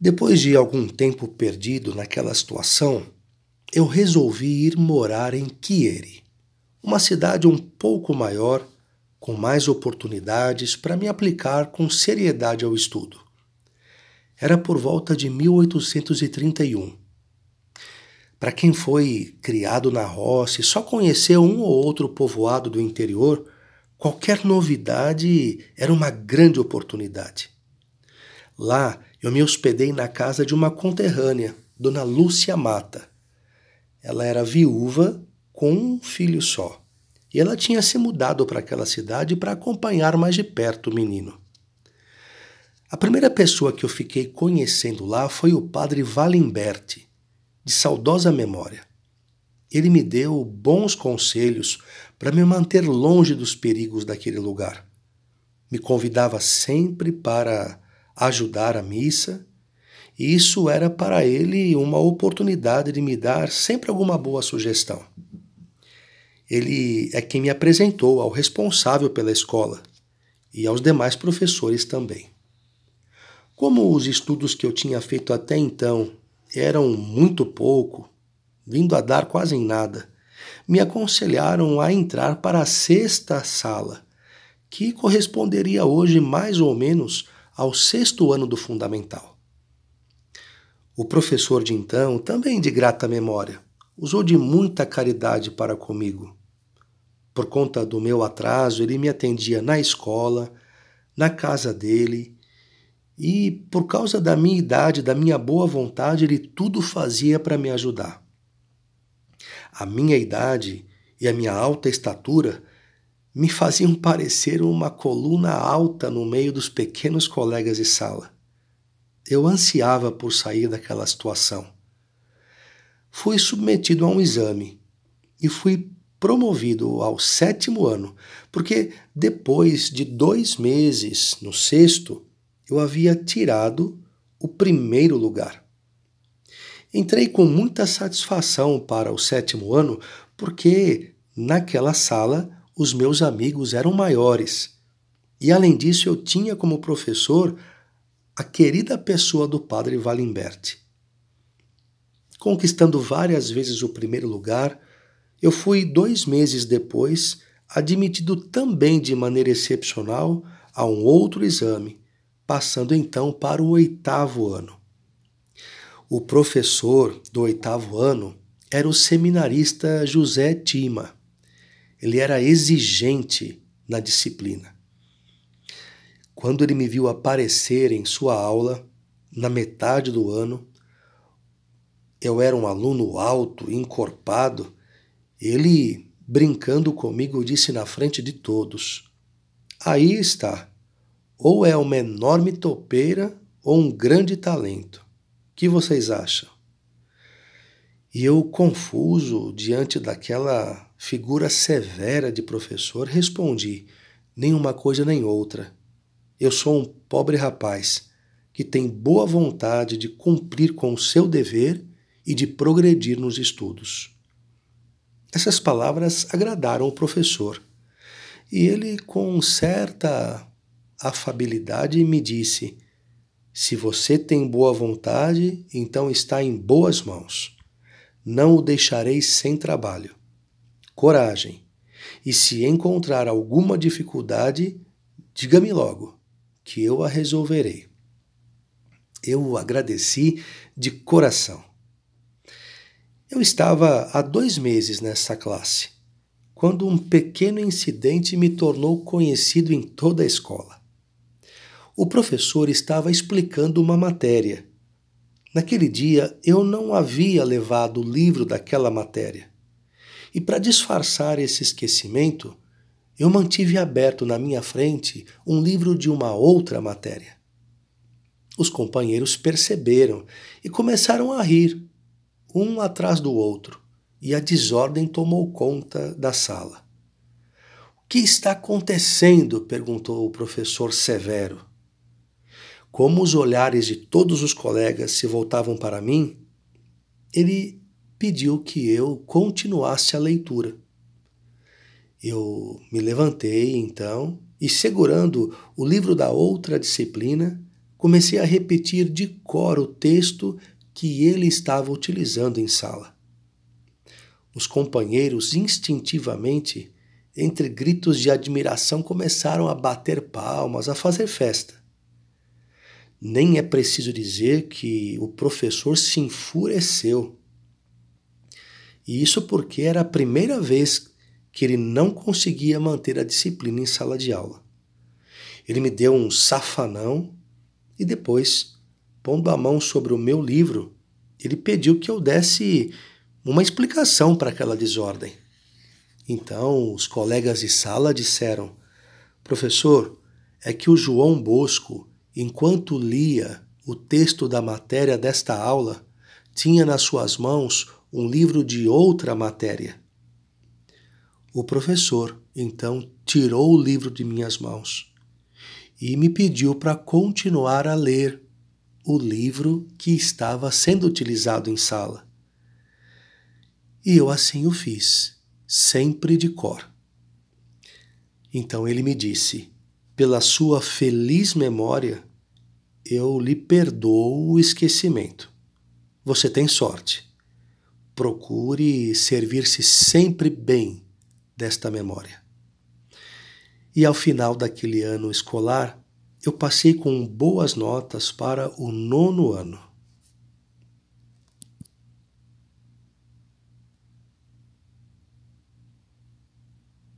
Depois de algum tempo perdido naquela situação, eu resolvi ir morar em Chieri, uma cidade um pouco maior, com mais oportunidades para me aplicar com seriedade ao estudo. Era por volta de 1831. Para quem foi criado na roça e só conheceu um ou outro povoado do interior, qualquer novidade era uma grande oportunidade. Lá eu me hospedei na casa de uma conterrânea, Dona Lúcia Mata. Ela era viúva com um filho só. E ela tinha se mudado para aquela cidade para acompanhar mais de perto o menino. A primeira pessoa que eu fiquei conhecendo lá foi o padre Valimberti, de saudosa memória. Ele me deu bons conselhos para me manter longe dos perigos daquele lugar. Me convidava sempre para ajudar a missa, e isso era para ele uma oportunidade de me dar sempre alguma boa sugestão. Ele é quem me apresentou ao responsável pela escola e aos demais professores também. Como os estudos que eu tinha feito até então eram muito pouco, vindo a dar quase em nada, me aconselharam a entrar para a sexta sala, que corresponderia hoje mais ou menos ao sexto ano do fundamental. O professor de então, também de grata memória, usou de muita caridade para comigo. Por conta do meu atraso, ele me atendia na escola, na casa dele, e por causa da minha idade, da minha boa vontade, ele tudo fazia para me ajudar. A minha idade e a minha alta estatura me faziam parecer uma coluna alta no meio dos pequenos colegas de sala. Eu ansiava por sair daquela situação. Fui submetido a um exame e fui promovido ao sétimo ano, porque depois de dois meses no sexto, eu havia tirado o primeiro lugar. Entrei com muita satisfação para o sétimo ano, porque naquela sala os meus amigos eram maiores. E além disso, eu tinha como professor a querida pessoa do padre Valimberti. Conquistando várias vezes o primeiro lugar, eu fui dois meses depois admitido também de maneira excepcional a um outro exame, passando então para o oitavo ano. O professor do oitavo ano era o seminarista José Tima ele era exigente na disciplina. Quando ele me viu aparecer em sua aula, na metade do ano, eu era um aluno alto, encorpado, ele, brincando comigo, disse na frente de todos: Aí está, ou é uma enorme topeira ou um grande talento. O que vocês acham? E eu, confuso diante daquela figura severa de professor, respondi: nem uma coisa nem outra. Eu sou um pobre rapaz que tem boa vontade de cumprir com o seu dever e de progredir nos estudos. Essas palavras agradaram o professor e ele, com certa afabilidade, me disse: Se você tem boa vontade, então está em boas mãos. Não o deixarei sem trabalho coragem. E se encontrar alguma dificuldade, diga-me logo, que eu a resolverei. Eu agradeci de coração. Eu estava há dois meses nessa classe, quando um pequeno incidente me tornou conhecido em toda a escola. O professor estava explicando uma matéria. Naquele dia eu não havia levado o livro daquela matéria. E para disfarçar esse esquecimento, eu mantive aberto na minha frente um livro de uma outra matéria. Os companheiros perceberam e começaram a rir, um atrás do outro, e a desordem tomou conta da sala. O que está acontecendo? perguntou o professor severo. Como os olhares de todos os colegas se voltavam para mim, ele pediu que eu continuasse a leitura. Eu me levantei então e, segurando o livro da outra disciplina, comecei a repetir de cor o texto que ele estava utilizando em sala. Os companheiros instintivamente, entre gritos de admiração, começaram a bater palmas, a fazer festa. Nem é preciso dizer que o professor se enfureceu. E isso porque era a primeira vez que ele não conseguia manter a disciplina em sala de aula. Ele me deu um safanão e depois, pondo a mão sobre o meu livro, ele pediu que eu desse uma explicação para aquela desordem. Então, os colegas de sala disseram: Professor, é que o João Bosco, enquanto lia o texto da matéria desta aula, tinha nas suas mãos um livro de outra matéria. O professor, então, tirou o livro de minhas mãos e me pediu para continuar a ler o livro que estava sendo utilizado em sala. E eu assim o fiz, sempre de cor. Então ele me disse: pela sua feliz memória, eu lhe perdoo o esquecimento. Você tem sorte. Procure servir-se sempre bem desta memória. E ao final daquele ano escolar, eu passei com boas notas para o nono ano.